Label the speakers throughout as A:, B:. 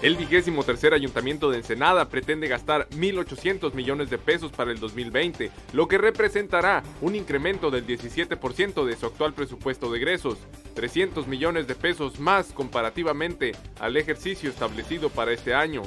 A: El vigésimo tercer ayuntamiento de Ensenada pretende gastar 1.800 millones de pesos para el 2020, lo que representará un incremento del 17% de su actual presupuesto de egresos, 300 millones de pesos más comparativamente al ejercicio establecido para este año.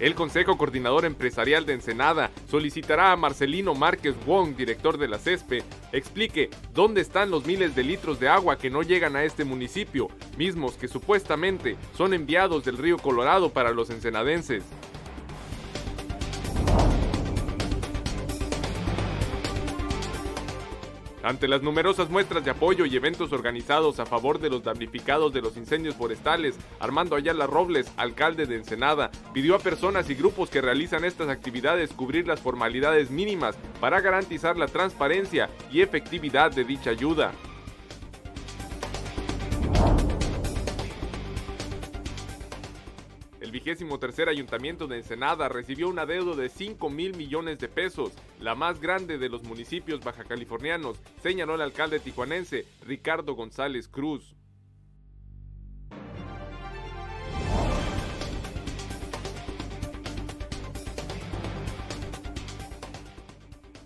A: El Consejo Coordinador Empresarial de Ensenada solicitará a Marcelino Márquez Wong, director de la CESPE, explique dónde están los miles de litros de agua que no llegan a este municipio, mismos que supuestamente son enviados del río Colorado para los ensenadenses. Ante las numerosas muestras de apoyo y eventos organizados a favor de los damnificados de los incendios forestales, Armando Ayala Robles, alcalde de Ensenada, pidió a personas y grupos que realizan estas actividades cubrir las formalidades mínimas para garantizar la transparencia y efectividad de dicha ayuda. Tercer ayuntamiento de Ensenada recibió una deuda de 5 mil millones de pesos, la más grande de los municipios bajacalifornianos, señaló el alcalde tijuanense Ricardo González Cruz.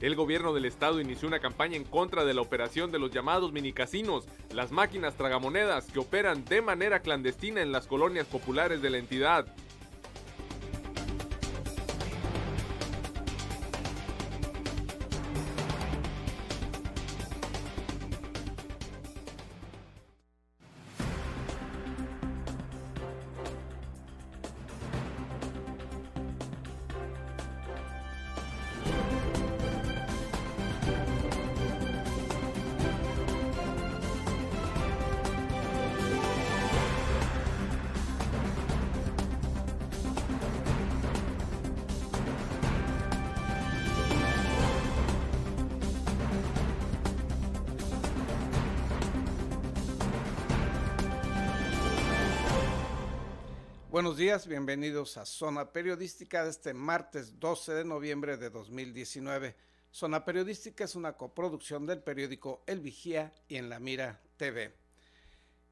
A: El gobierno del estado inició una campaña en contra de la operación de los llamados minicasinos, las máquinas tragamonedas que operan de manera clandestina en las colonias populares de la entidad.
B: Buenos días, bienvenidos a Zona Periodística de este martes 12 de noviembre de 2019. Zona Periodística es una coproducción del periódico El Vigía y en La Mira TV.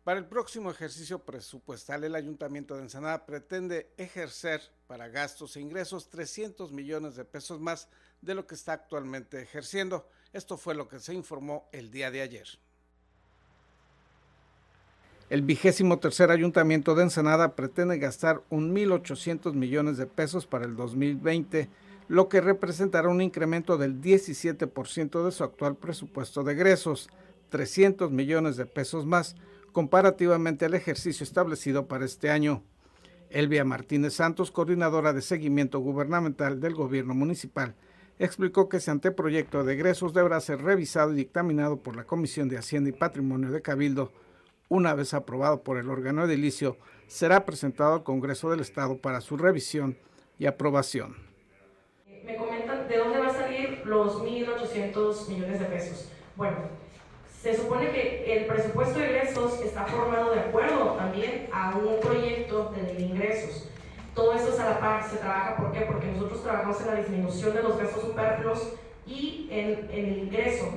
B: Para el próximo ejercicio presupuestal, el Ayuntamiento de Ensenada pretende ejercer para gastos e ingresos 300 millones de pesos más de lo que está actualmente ejerciendo. Esto fue lo que se informó el día de ayer. El vigésimo tercer ayuntamiento de Ensenada pretende gastar 1.800 millones de pesos para el 2020, lo que representará un incremento del 17% de su actual presupuesto de egresos, 300 millones de pesos más, comparativamente al ejercicio establecido para este año. Elvia Martínez Santos, coordinadora de seguimiento gubernamental del gobierno municipal, explicó que ese anteproyecto de egresos deberá ser revisado y dictaminado por la Comisión de Hacienda y Patrimonio de Cabildo una vez aprobado por el órgano edilicio, será presentado al Congreso del Estado para su revisión y aprobación.
C: Me comentan de dónde va a salir los 1.800 millones de pesos. Bueno, se supone que el presupuesto de ingresos está formado de acuerdo también a un proyecto de ingresos. Todo eso es a la par, se trabaja, ¿por qué? Porque nosotros trabajamos en la disminución de los gastos superfluos y en, en el ingreso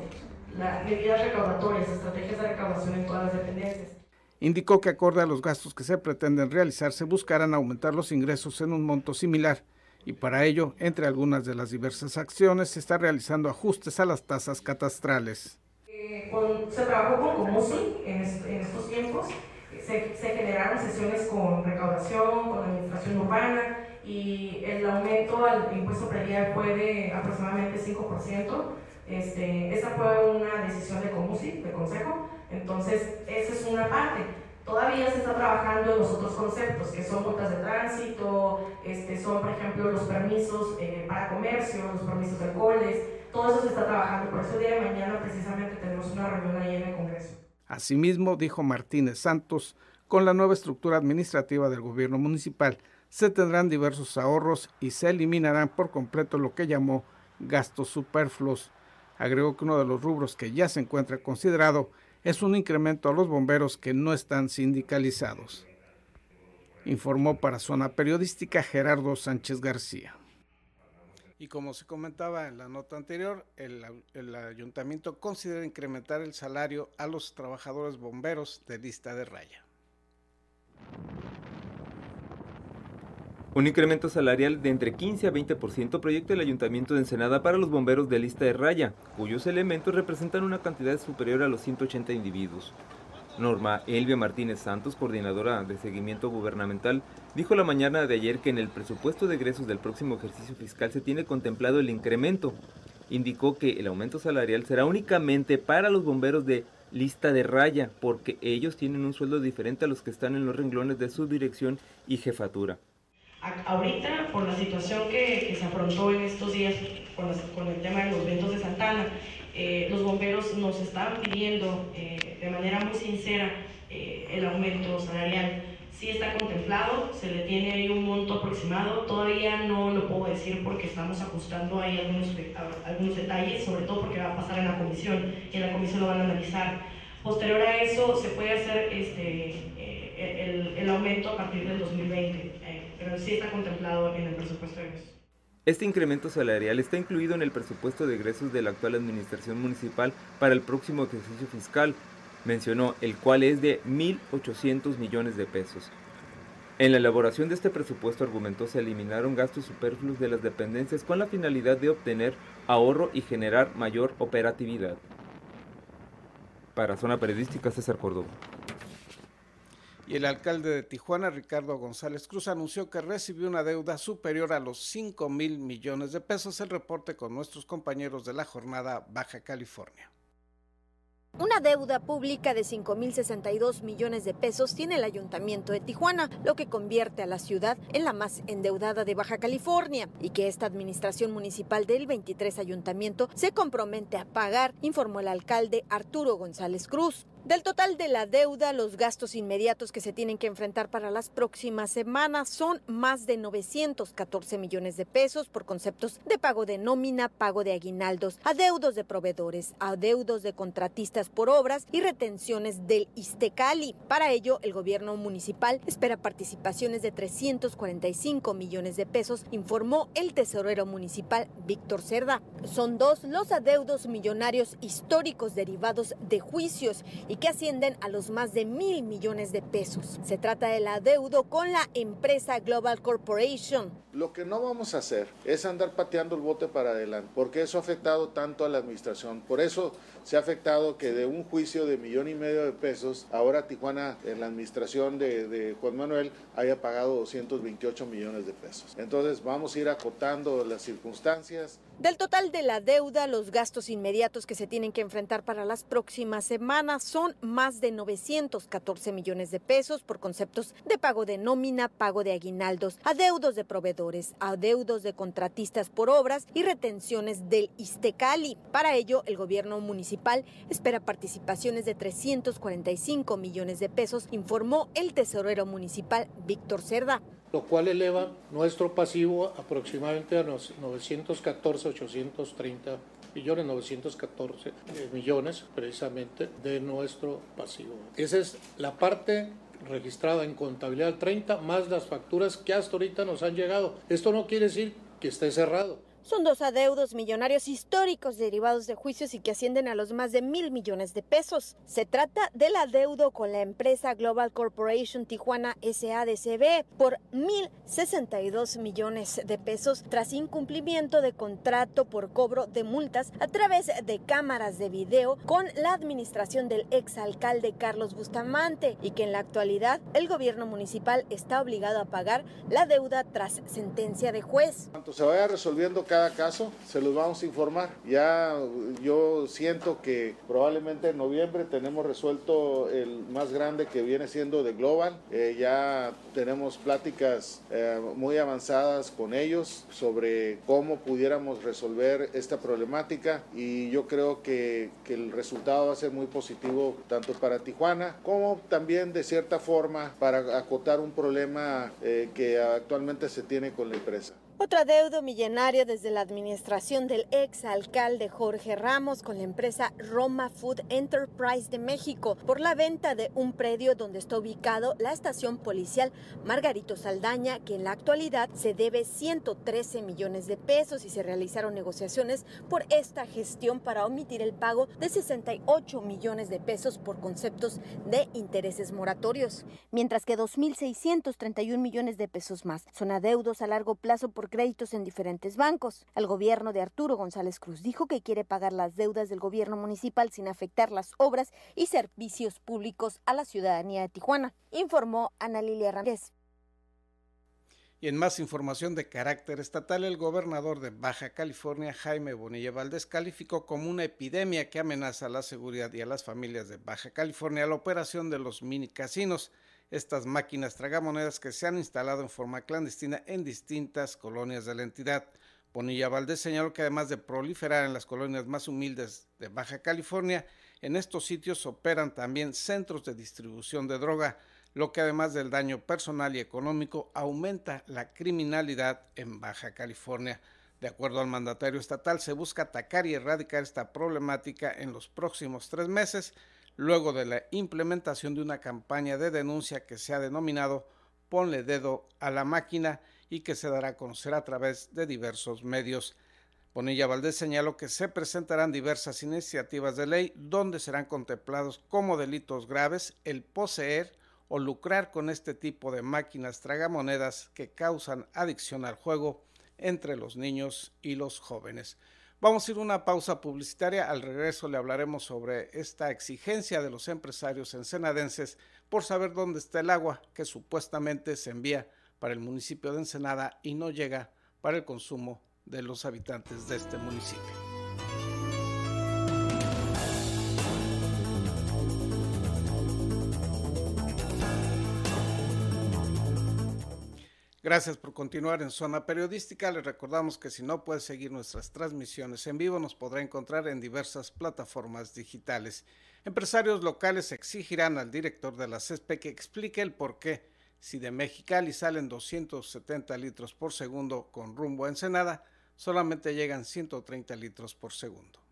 C: medidas recaudatorias, estrategias de recaudación en todas las dependencias.
B: Indicó que acorde a los gastos que se pretenden realizar, se buscarán aumentar los ingresos en un monto similar y para ello, entre algunas de las diversas acciones, se está realizando ajustes a las tasas catastrales.
C: Eh, se trabajó con Comusi en, estos tiempos, se, se, generaron sesiones con recaudación, con administración urbana y el aumento al impuesto predial fue de aproximadamente 5%. Este, esa fue una decisión de Comusi, de Consejo, entonces esa es una parte. Todavía se está trabajando en los otros conceptos, que son multas de tránsito, este, son por ejemplo los permisos eh, para comercio, los permisos de alcoholes, todo eso se está trabajando, por eso día mañana precisamente tenemos una reunión ahí en el Congreso.
B: Asimismo, dijo Martínez Santos, con la nueva estructura administrativa del gobierno municipal se tendrán diversos ahorros y se eliminarán por completo lo que llamó gastos superfluos Agregó que uno de los rubros que ya se encuentra considerado es un incremento a los bomberos que no están sindicalizados. Informó para Zona Periodística Gerardo Sánchez García. Y como se comentaba en la nota anterior, el, el, ayuntamiento considera incrementar el salario a los trabajadores bomberos de lista de raya.
D: Un incremento salarial de entre 15 a 20% proyecta el Ayuntamiento de Ensenada para los bomberos de lista de raya, cuyos elementos representan una cantidad superior a los 180 individuos. Norma Elvia Martínez Santos, coordinadora de seguimiento gubernamental, dijo la mañana de ayer que en el presupuesto de egresos del próximo ejercicio fiscal se tiene contemplado el incremento. Indicó que el aumento salarial será únicamente para los bomberos de lista de raya, porque ellos tienen un sueldo diferente a los que están en los renglones de su dirección y jefatura
C: ahorita, por la situación que, se afrontó en estos días con, el tema de los ventos de Santana, eh, los bomberos nos estaban pidiendo eh, de manera muy sincera eh, el aumento salarial. Sí está contemplado, se le tiene ahí un monto aproximado, todavía no lo puedo decir porque estamos ajustando ahí algunos, algunos detalles, sobre todo porque va a pasar en la comisión y en la comisión lo van a analizar. Posterior a eso se puede hacer este, el, el aumento a partir del 2020 pero sí está contemplado en el presupuesto de egresos.
D: Este incremento salarial está incluido en el presupuesto de egresos de la actual administración municipal para el próximo ejercicio fiscal, mencionó, el cual es de 1.800 millones de pesos. En la elaboración de este presupuesto argumentó se eliminaron gastos superfluos de las dependencias con la finalidad de obtener ahorro y generar mayor operatividad. Para Zona Periodística, César Córdoba.
B: Y el alcalde de Tijuana, Ricardo González Cruz, anunció que recibió una deuda superior a los 5 mil millones de pesos. El reporte con nuestros compañeros de la jornada Baja California.
E: Una deuda pública de 5.062 millones de pesos tiene el Ayuntamiento de Tijuana, lo que convierte a la ciudad en la más endeudada de Baja California y que esta administración municipal del 23 Ayuntamiento se compromete a pagar, informó el alcalde Arturo González Cruz. Del total de la deuda, los gastos inmediatos que se tienen que enfrentar para las próximas semanas son más de 914 millones de pesos por conceptos de pago de nómina, pago de aguinaldos, adeudos de proveedores, adeudos de contratistas por obras y retenciones del Istecali. Para ello, el gobierno municipal espera participaciones de 345 millones de pesos, informó el tesorero municipal Víctor Cerda. Son dos los adeudos millonarios históricos derivados de juicios y que ascienden a los más de mil millones de pesos. Se trata del adeudo con la empresa Global Corporation.
F: Lo que no vamos a hacer es andar pateando el bote para adelante, porque eso ha afectado tanto a la administración. Por eso se ha afectado que de un juicio de millón y medio de pesos, ahora Tijuana, en la administración de, Juan Manuel, haya pagado 228 millones de pesos. Entonces vamos a ir acotando las circunstancias
E: del total de la deuda, los gastos inmediatos que se tienen que enfrentar para las próximas semanas son más de 914 millones de pesos por conceptos de pago de nómina, pago de aguinaldos, adeudos de proveedores, adeudos de contratistas por obras y retenciones del Istecali. Para ello, el gobierno municipal espera participaciones de 345 millones de pesos, informó el tesorero municipal Víctor Cerda
G: lo cual eleva nuestro pasivo aproximadamente a los 914, 830 millones, 914 millones precisamente de nuestro pasivo. Esa es la parte registrada en contabilidad 30 más las facturas que hasta ahorita nos han llegado. Esto no quiere decir que esté cerrado.
E: Son dos adeudos millonarios históricos derivados de juicios y que ascienden a los más de mil millones de pesos. Se trata del adeudo con la empresa Global Corporation Tijuana SADCB por mil dos millones de pesos tras incumplimiento de contrato por cobro de multas a través de cámaras de video con la administración del exalcalde Carlos Bustamante y que en la actualidad el gobierno municipal está obligado a pagar la deuda tras sentencia de juez.
F: Cuanto se vaya resolviendo cada caso, se los vamos a informar. Ya yo siento que probablemente en noviembre tenemos resuelto el más grande que viene siendo de Global. Eh, ya tenemos pláticas eh, muy avanzadas con ellos sobre cómo pudiéramos resolver esta problemática y yo creo que, que el resultado va a ser muy positivo tanto para Tijuana como también de cierta forma para acotar un problema eh, que actualmente se tiene con la empresa.
E: Otro adeudo millonario desde la administración del ex alcalde Jorge Ramos con la empresa Roma Food Enterprise de México por la venta de un predio donde está ubicado la estación policial Margarito Saldaña, que en la actualidad se debe 113 millones de pesos y se realizaron negociaciones por esta gestión para omitir el pago de 68 millones de pesos por conceptos de intereses moratorios, mientras que 2.631 millones de pesos más son adeudos a largo plazo por créditos en diferentes bancos. El gobierno de Arturo González Cruz dijo que quiere pagar las deudas del gobierno municipal sin afectar las obras y servicios públicos a la ciudadanía de Tijuana, informó Ana Lilia Ramírez.
B: Y en más información de carácter estatal, el gobernador de Baja California, Jaime Bonilla Valdés, calificó como una epidemia que amenaza a la seguridad y a las familias de Baja California la operación de los mini casinos estas máquinas tragamonedas que se han instalado en forma clandestina en distintas colonias de la entidad. Bonilla Valdés señaló que además de proliferar en las colonias más humildes de Baja California, en estos sitios operan también centros de distribución de droga, lo que además del daño personal y económico aumenta la criminalidad en Baja California. De acuerdo al mandatario estatal, se busca atacar y erradicar esta problemática en los próximos tres meses, luego de la implementación de una campaña de denuncia que se ha denominado Ponle dedo a la máquina y que se dará a conocer a través de diversos medios. Bonilla Valdés señaló que se presentarán diversas iniciativas de ley donde serán contemplados como delitos graves el poseer o lucrar con este tipo de máquinas tragamonedas que causan adicción al juego entre los niños y los jóvenes. Vamos a ir a una pausa publicitaria. Al regreso le hablaremos sobre esta exigencia de los empresarios ensenadenses por saber dónde está el agua que supuestamente se envía para el municipio de Ensenada y no llega para el consumo de los habitantes de este municipio. Gracias por continuar en Zona Periodística. Les recordamos que si no puede seguir nuestras transmisiones en vivo, nos podrá encontrar en diversas plataformas digitales. Empresarios locales exigirán al director de la CESPE que explique el por qué, si de Mexicali salen 270 litros por segundo con rumbo a Ensenada, solamente llegan 130 litros por segundo.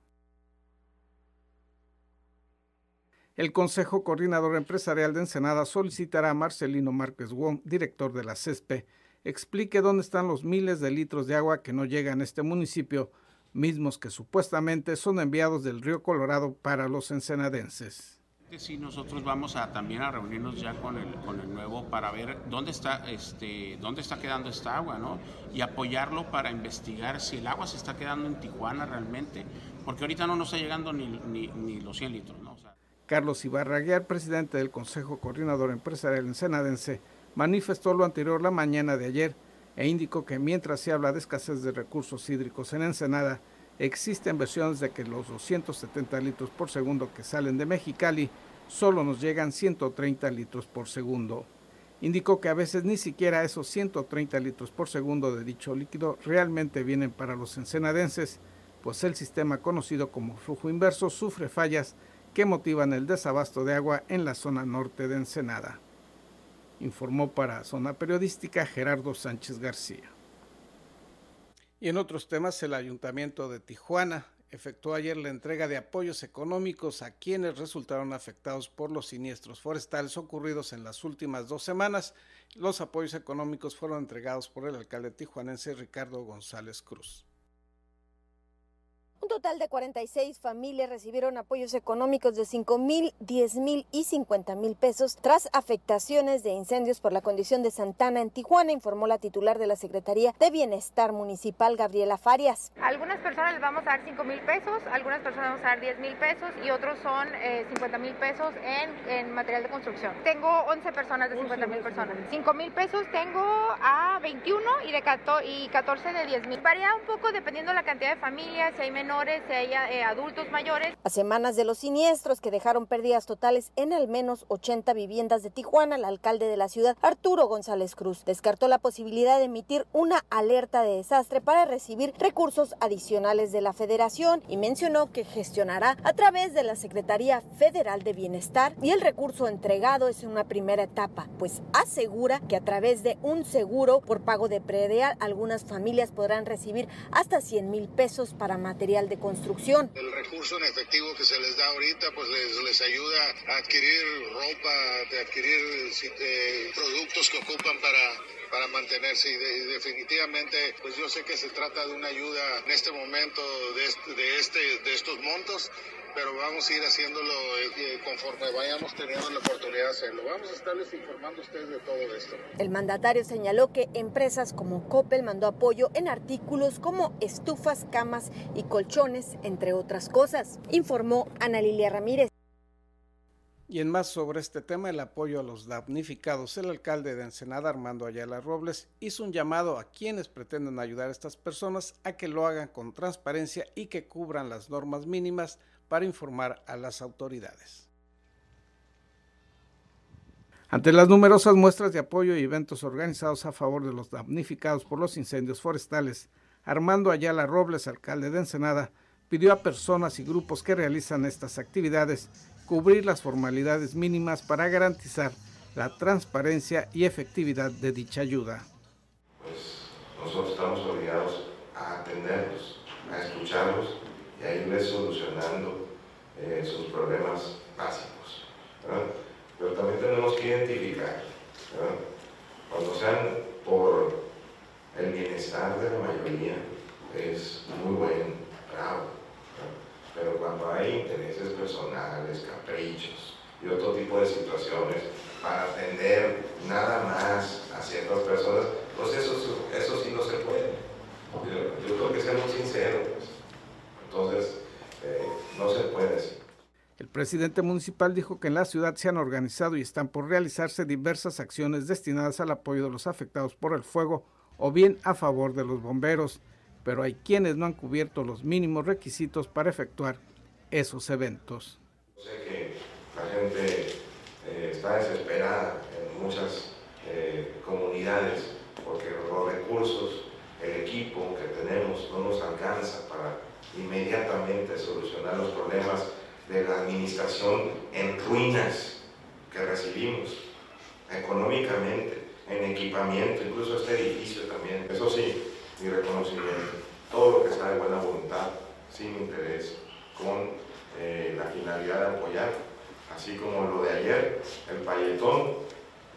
B: El Consejo Coordinador Empresarial de Ensenada solicitará a Marcelino Márquez Wong, director de la CESPE, explique dónde están los miles de litros de agua que no llegan a este municipio, mismos que supuestamente son enviados del río Colorado para los ensenadenses.
H: Sí, nosotros vamos a también a reunirnos ya con el, con el nuevo para ver dónde está, este, dónde está quedando esta agua, ¿no? Y apoyarlo para investigar si el agua se está quedando en Tijuana realmente, porque ahorita no nos está llegando ni, ni, los 100 litros, ¿no?
B: Carlos Ibarraguer, presidente del Consejo Coordinador Empresarial Ensenadense, manifestó lo anterior la mañana de ayer e indicó que mientras se habla de escasez de recursos hídricos en Ensenada, existen versiones de que los 270 litros por segundo que salen de Mexicali solo nos llegan 130 litros por segundo. Indicó que a veces ni siquiera esos 130 litros por segundo de dicho líquido realmente vienen para los ensenadenses, pues el sistema conocido como flujo inverso sufre fallas que motivan el desabasto de agua en la zona norte de Ensenada informó para Zona Periodística Gerardo Sánchez García. Y en otros temas, el Ayuntamiento de Tijuana efectuó ayer la entrega de apoyos económicos a quienes resultaron afectados por los siniestros forestales ocurridos en las últimas dos semanas. Los apoyos económicos fueron entregados por el alcalde tijuanense Ricardo González Cruz.
E: Un total de 46 familias recibieron apoyos económicos de 5 mil, 10 mil y 50 mil pesos tras afectaciones de incendios por la condición de Santana en Tijuana, informó la titular de la Secretaría de Bienestar Municipal, Gabriela Farias.
I: algunas personas les vamos a dar 5 mil pesos, algunas personas vamos a dar 10 mil pesos y otros son 50 eh, mil pesos en, material de construcción. Tengo 11 personas de 50 mil personas. 5 mil pesos tengo a 21 y, de y 14 de 10 mil. Varía un poco dependiendo de la cantidad de familias, si hay menores menores, eh, adultos mayores.
E: A semanas de los siniestros que dejaron pérdidas totales en al menos 80 viviendas de Tijuana, el alcalde de la ciudad, Arturo González Cruz, descartó la posibilidad de emitir una alerta de desastre para recibir recursos adicionales de la federación y mencionó que gestionará a través de la Secretaría Federal de Bienestar y el recurso entregado es una primera etapa, pues asegura que a través de un seguro por pago de predial algunas familias podrán recibir hasta 100 mil pesos para material de construcción.
J: El recurso en efectivo que se les da ahorita pues les, les ayuda a adquirir ropa, a adquirir eh, productos que ocupan para para mantenerse y, definitivamente pues yo sé que se trata de una ayuda en este momento de, este, de estos montos pero vamos a ir haciéndolo eh, conforme vayamos teniendo la oportunidad de hacerlo. Vamos a estarles informando a ustedes de todo esto.
E: El mandatario señaló que empresas como Coppel mandó apoyo en artículos como estufas, camas y colchones, entre otras cosas, informó Ana Lilia Ramírez.
B: Y en más sobre este tema, el apoyo a los damnificados, el alcalde de Ensenada, Armando Ayala Robles, hizo un llamado a quienes pretenden ayudar a estas personas a que lo hagan con transparencia y que cubran las normas mínimas para informar a las autoridades. Ante las numerosas muestras de apoyo y eventos organizados a favor de los damnificados por los incendios forestales, Armando Ayala Robles, alcalde de Ensenada, pidió a personas y grupos que realizan estas actividades cubrir las formalidades mínimas para garantizar la transparencia y efectividad de dicha ayuda.
K: Pues nosotros estamos obligados a atenderlos, a escucharlos y a irles solucionando eh, sus problemas básicos. Pero también tenemos que identificar, cuando sean por el bienestar de la mayoría, es muy bueno, bravo. Pero cuando hay intereses personales, caprichos y otro tipo de situaciones para atender nada más a ciertas personas, pues eso, eso sí no se puede. Yo, yo creo que seamos sinceros. Pues. Entonces, eh, no se puede.
B: El presidente municipal dijo que en la ciudad se han organizado y están por realizarse diversas acciones destinadas al apoyo de los afectados por el fuego o bien a favor de los bomberos, pero hay quienes no han cubierto los mínimos requisitos para efectuar esos eventos.
K: Sé que la gente eh, está desesperada en muchas eh, comunidades porque los recursos, el equipo que tenemos no nos alcanza para inmediatamente solucionar los problemas de la administración en ruinas que recibimos, económicamente, en equipamiento, incluso este edificio también. Eso sí, mi reconocimiento, todo lo que está de buena voluntad, sin interés, con eh, la finalidad de apoyar, así como lo de ayer, el payetón,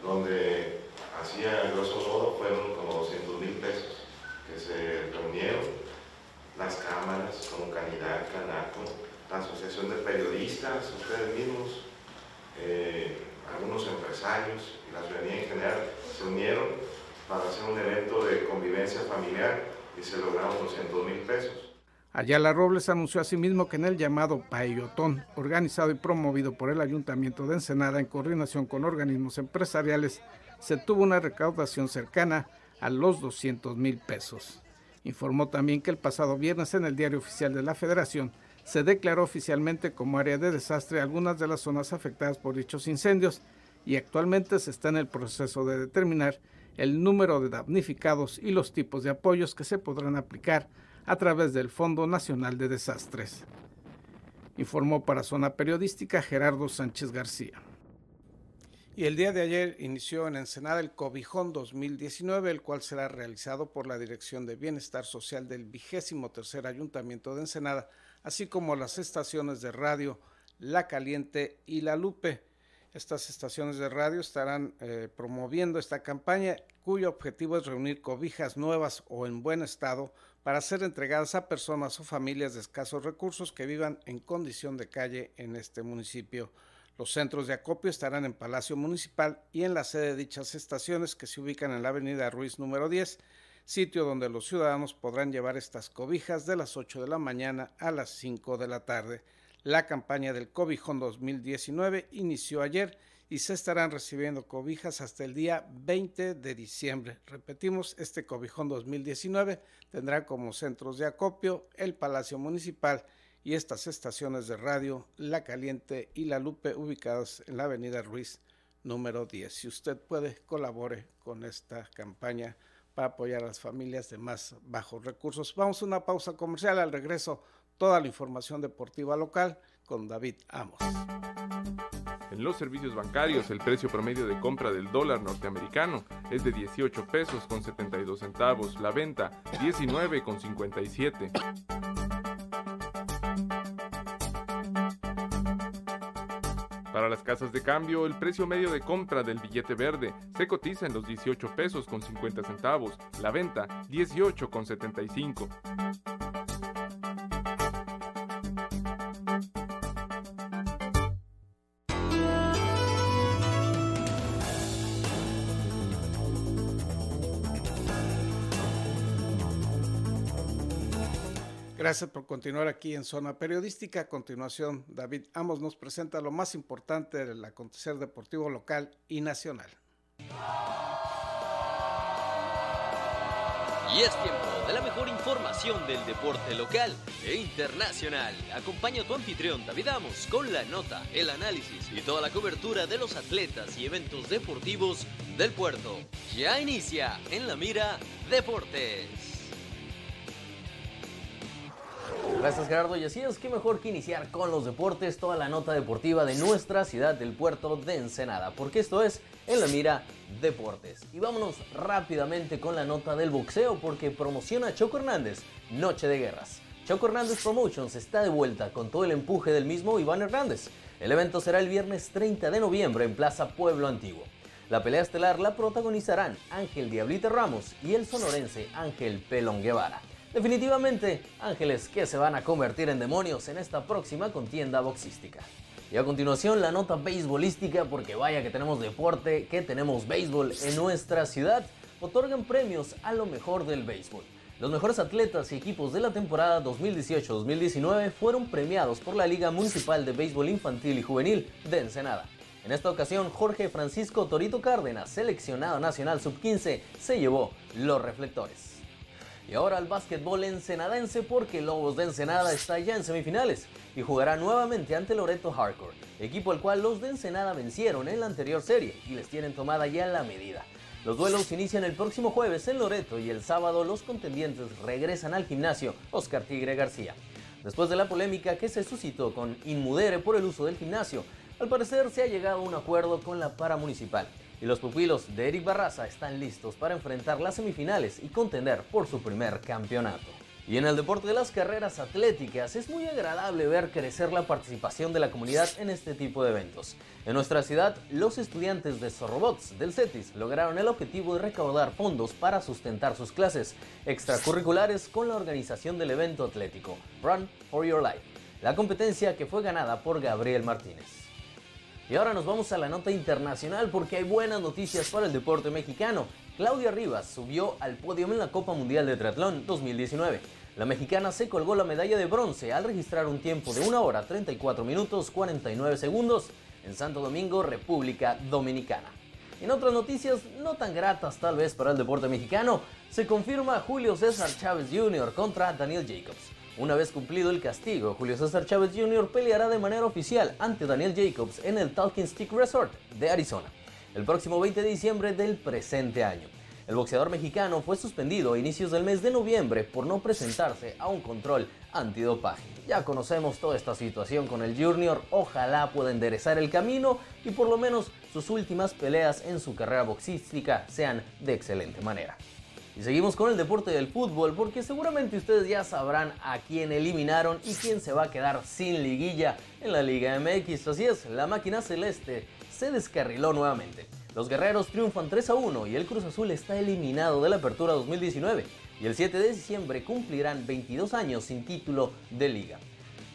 K: donde hacía grosso modo fueron como 200 mil pesos que se reunieron. Las cámaras como Canidad, Canaco, la Asociación de Periodistas, ustedes mismos, eh, algunos empresarios y la ciudadanía en general se unieron para hacer un evento de convivencia familiar y se lograron 200 mil pesos.
B: Ayala Robles anunció asimismo que en el llamado Payotón, organizado y promovido por el Ayuntamiento de Ensenada en coordinación con organismos empresariales, se tuvo una recaudación cercana a los 200 mil pesos. Informó también que el pasado viernes en el diario oficial de la Federación se declaró oficialmente como área de desastre algunas de las zonas afectadas por dichos incendios y actualmente se está en el proceso de determinar el número de damnificados y los tipos de apoyos que se podrán aplicar a través del Fondo Nacional de Desastres. Informó para Zona Periodística Gerardo Sánchez García. Y el día de ayer inició en Ensenada el Cobijón 2019, el cual será realizado por la Dirección de Bienestar Social del vigésimo tercer Ayuntamiento de Ensenada, así como las estaciones de radio La Caliente y La Lupe. Estas estaciones de radio estarán eh, promoviendo esta campaña cuyo objetivo es reunir cobijas nuevas o en buen estado para ser entregadas a personas o familias de escasos recursos que vivan en condición de calle en este municipio. Los centros de acopio estarán en Palacio Municipal y en la sede de dichas estaciones que se ubican en la Avenida Ruiz número 10, sitio donde los ciudadanos podrán llevar estas cobijas de las 8 de la mañana a las 5 de la tarde. La campaña del Cobijón 2019 inició ayer y se estarán recibiendo cobijas hasta el día 20 de diciembre. Repetimos, este cobijón 2019 tendrá como centros de acopio el Palacio Municipal y estas estaciones de radio La Caliente y La Lupe ubicadas en la Avenida Ruiz número 10. Si usted puede, colabore con esta campaña para apoyar a las familias de más bajos recursos. Vamos a una pausa comercial. Al regreso, toda la información deportiva local con David Amos.
A: En los servicios bancarios, el precio promedio de compra del dólar norteamericano es de 18 pesos con 72 centavos, la venta 19 con 57. Para las casas de cambio, el precio medio de compra del billete verde se cotiza en los 18 pesos con 50 centavos, la venta 18 con 75.
B: Gracias por continuar aquí en Zona Periodística. A continuación, David Amos nos presenta lo más importante del acontecer deportivo local y nacional.
L: Y es tiempo de la mejor información del deporte local e internacional. Acompaña a tu anfitrión David Amos con la nota, el análisis y toda la cobertura de los atletas y eventos deportivos del puerto. Ya inicia en la mira Deportes.
M: Gracias Gerardo y así es que mejor que iniciar con los deportes toda la nota deportiva de nuestra ciudad del puerto de Ensenada, porque esto es En la Mira Deportes. Y vámonos rápidamente con la nota del boxeo porque promociona Choco Hernández, Noche de Guerras. Choco Hernández Promotions está de vuelta con todo el empuje del mismo Iván Hernández. El evento será el viernes 30 de noviembre en Plaza Pueblo Antiguo. La pelea estelar la protagonizarán Ángel Diablita Ramos y el sonorense Ángel Pelón Guevara. Definitivamente, ángeles que se van a convertir en demonios en esta próxima contienda boxística. Y a continuación la nota beisbolística, porque vaya que tenemos deporte, que tenemos béisbol en nuestra ciudad, otorgan premios a lo mejor del béisbol. Los mejores atletas y equipos de la temporada 2018-2019 fueron premiados por la Liga Municipal de Béisbol Infantil y Juvenil de Ensenada. En esta ocasión, Jorge Francisco Torito Cárdenas, seleccionado nacional sub-15, se llevó los reflectores. Y ahora al básquetbol ensenadense porque Lobos de Ensenada está ya en semifinales y jugará nuevamente ante Loreto Hardcore, equipo al cual los de Ensenada vencieron en la anterior serie y les tienen tomada ya la medida. Los duelos inician el próximo jueves en Loreto y el sábado los contendientes regresan al gimnasio Oscar Tigre García. Después de la polémica que se suscitó con Inmudere por el uso del gimnasio, al parecer se ha llegado a un acuerdo con la paramunicipal y los pupilos de Eric Barraza están listos para enfrentar las semifinales y contender por su primer campeonato. Y en el deporte de las carreras atléticas es muy agradable ver crecer la participación de la comunidad en este tipo de eventos. En nuestra ciudad, los estudiantes de Zorrobots del CETIS lograron el objetivo de recaudar fondos para sustentar sus clases extracurriculares con la organización del evento atlético Run for Your Life, la competencia que fue ganada por Gabriel Martínez. Y ahora nos vamos a la nota internacional porque hay buenas noticias para el deporte mexicano. Claudia Rivas subió al podio en la Copa Mundial de Triatlón 2019. La mexicana se colgó la medalla de bronce al registrar un tiempo de 1 hora 34 minutos 49 segundos en Santo Domingo, República Dominicana. En otras noticias no tan gratas tal vez para el deporte mexicano, se confirma Julio César Chávez Jr. contra Daniel Jacobs. Una vez cumplido el castigo, Julio César Chávez Jr. peleará de manera oficial ante Daniel Jacobs en el Talking Stick Resort de Arizona, el próximo 20 de diciembre del presente año. El boxeador mexicano fue suspendido a inicios del mes de noviembre por no presentarse a un control antidopaje. Ya conocemos toda esta situación con el Junior, ojalá pueda enderezar el camino y por lo menos sus últimas peleas en su carrera boxística sean de excelente manera. Y seguimos con el deporte del fútbol porque seguramente ustedes ya sabrán a quién eliminaron y quién se va a quedar sin liguilla en la Liga MX. Así es, la máquina celeste se descarriló nuevamente. Los guerreros triunfan 3 a 1 y el Cruz Azul está eliminado de la Apertura 2019 y el 7 de diciembre cumplirán 22 años sin título de liga.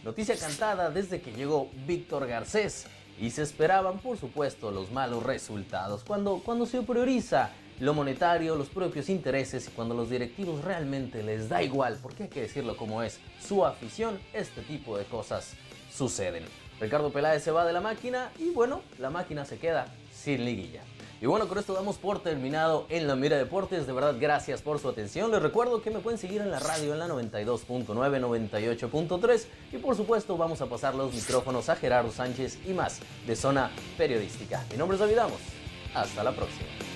M: Noticia cantada desde que llegó Víctor Garcés y se esperaban por supuesto los malos resultados cuando, cuando se prioriza lo monetario, los propios intereses y cuando los directivos realmente les da igual, porque hay que decirlo como es, su afición, este tipo de cosas suceden. Ricardo Peláez se va de la máquina y bueno, la máquina se queda sin liguilla. Y bueno, con esto damos por terminado en la Mira Deportes. De verdad, gracias por su atención. Les recuerdo que me pueden seguir en la radio en la 92.9, 98.3. Y por supuesto, vamos a pasar los micrófonos a Gerardo Sánchez y más de Zona Periodística. Mi nombre es David. Hasta la próxima.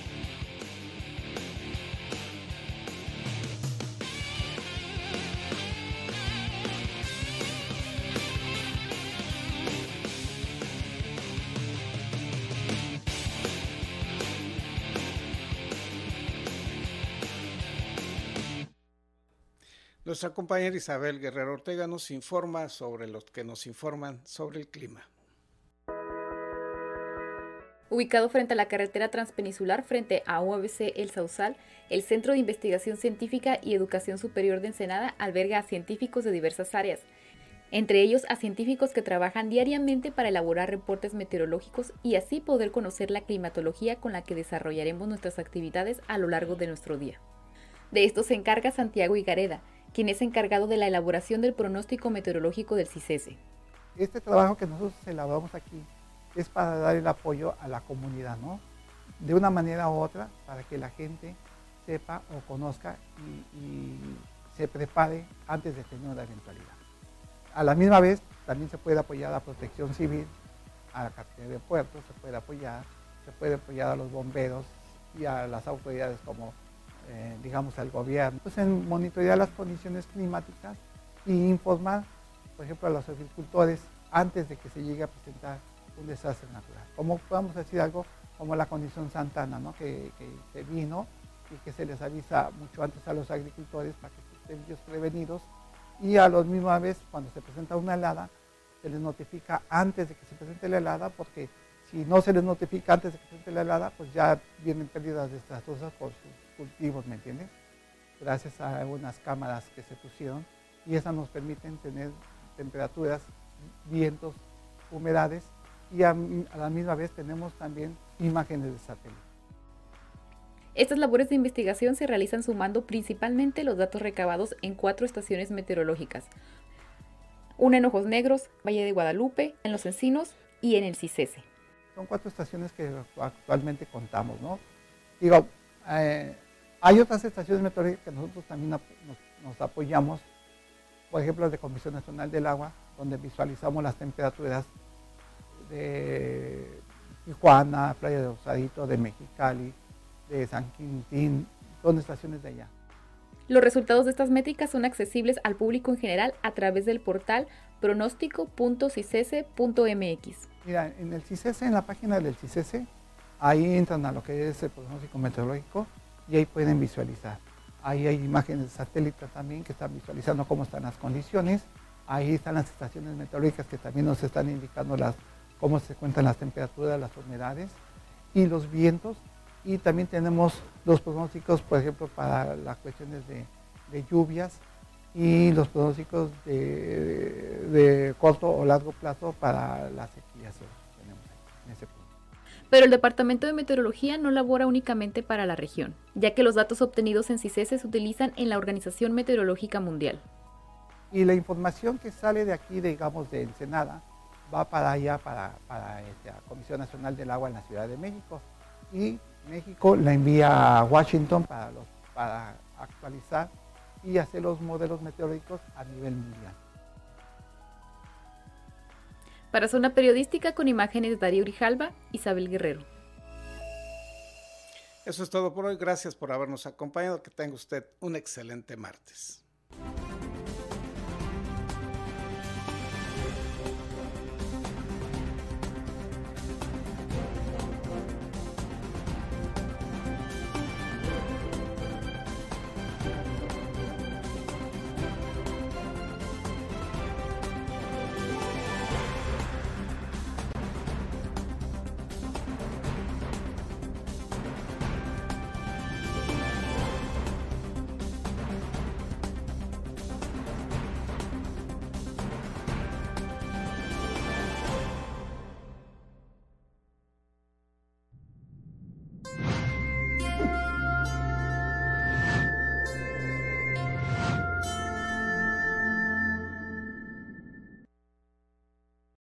B: Nuestra compañera Isabel Guerrero Ortega nos informa sobre los que nos informan sobre el clima.
N: Ubicado frente a la carretera transpeninsular frente a UABC El Sausal, el Centro de Investigación Científica y Educación Superior de Ensenada alberga a científicos de diversas áreas, entre ellos a científicos que trabajan diariamente para elaborar reportes meteorológicos y así poder conocer la climatología con la que desarrollaremos nuestras actividades a lo largo de nuestro día. De esto se encarga Santiago Igareda, quien es encargado de la elaboración del pronóstico meteorológico del CICESE.
O: Este trabajo que nosotros elaboramos aquí es para dar el apoyo a la comunidad, ¿no? De una manera u otra, para que la gente sepa o conozca y, se prepare antes de tener una eventualidad. A la misma vez, también se puede apoyar a la protección civil, a la cartera de puertos, se puede apoyar, se puede apoyar a los bomberos y a las autoridades como eh, digamos, al gobierno, pues en monitorear las condiciones climáticas e informar, por ejemplo, a los agricultores antes de que se llegue a presentar un desastre natural. Como podemos decir algo como la condición Santana, ¿no? que, se vino y que se les avisa mucho antes a los agricultores para que estén ellos prevenidos y a los misma vez cuando se presenta una helada se les notifica antes de que se presente la helada porque si no se les notifica antes de que se presente la helada pues ya vienen pérdidas desastrosas por su cultivos, ¿me entiendes? Gracias a algunas cámaras que se pusieron y esas nos permiten tener temperaturas, vientos, humedades y a, la misma vez tenemos también imágenes de satélite.
N: Estas labores de investigación se realizan sumando principalmente los datos recabados en cuatro estaciones meteorológicas. Una en Ojos Negros, Valle de Guadalupe, en Los Encinos y en el CICESE.
O: Son cuatro estaciones que actualmente contamos, ¿no? Digo, eh, hay otras estaciones meteorológicas que nosotros también nos, apoyamos, por ejemplo, de Comisión Nacional del Agua, donde visualizamos las temperaturas de Tijuana, Playa de Osadito, de Mexicali, de San Quintín, son estaciones de allá.
N: Los resultados de estas métricas son accesibles al público en general a través del portal pronóstico.cicese.mx.
O: Mira, en el CICESE, en la página del CICESE, ahí entran a lo que es el pronóstico meteorológico y ahí pueden visualizar. Ahí hay imágenes de satélite también que están visualizando cómo están las condiciones. Ahí están las estaciones meteorológicas que también nos están indicando las, cómo se cuentan las temperaturas, las humedades y los vientos. Y también tenemos los pronósticos, por ejemplo, para las cuestiones de, lluvias y los pronósticos de, de, corto o largo plazo para las sequías. Tenemos en ese punto.
N: Pero el Departamento de Meteorología no labora únicamente para la región, ya que los datos obtenidos en CICESE se utilizan en la Organización Meteorológica Mundial.
O: Y la información que sale de aquí, digamos, de Ensenada, va para allá, para, este, la Comisión Nacional del Agua en la Ciudad de México. Y México la envía a Washington para actualizar y hacer los modelos meteorológicos a nivel mundial.
N: Para Zona Periodística con imágenes de Darío Grijalva, Isabel Guerrero.
B: Eso es todo por hoy. Gracias por habernos acompañado. Que tenga usted un excelente martes.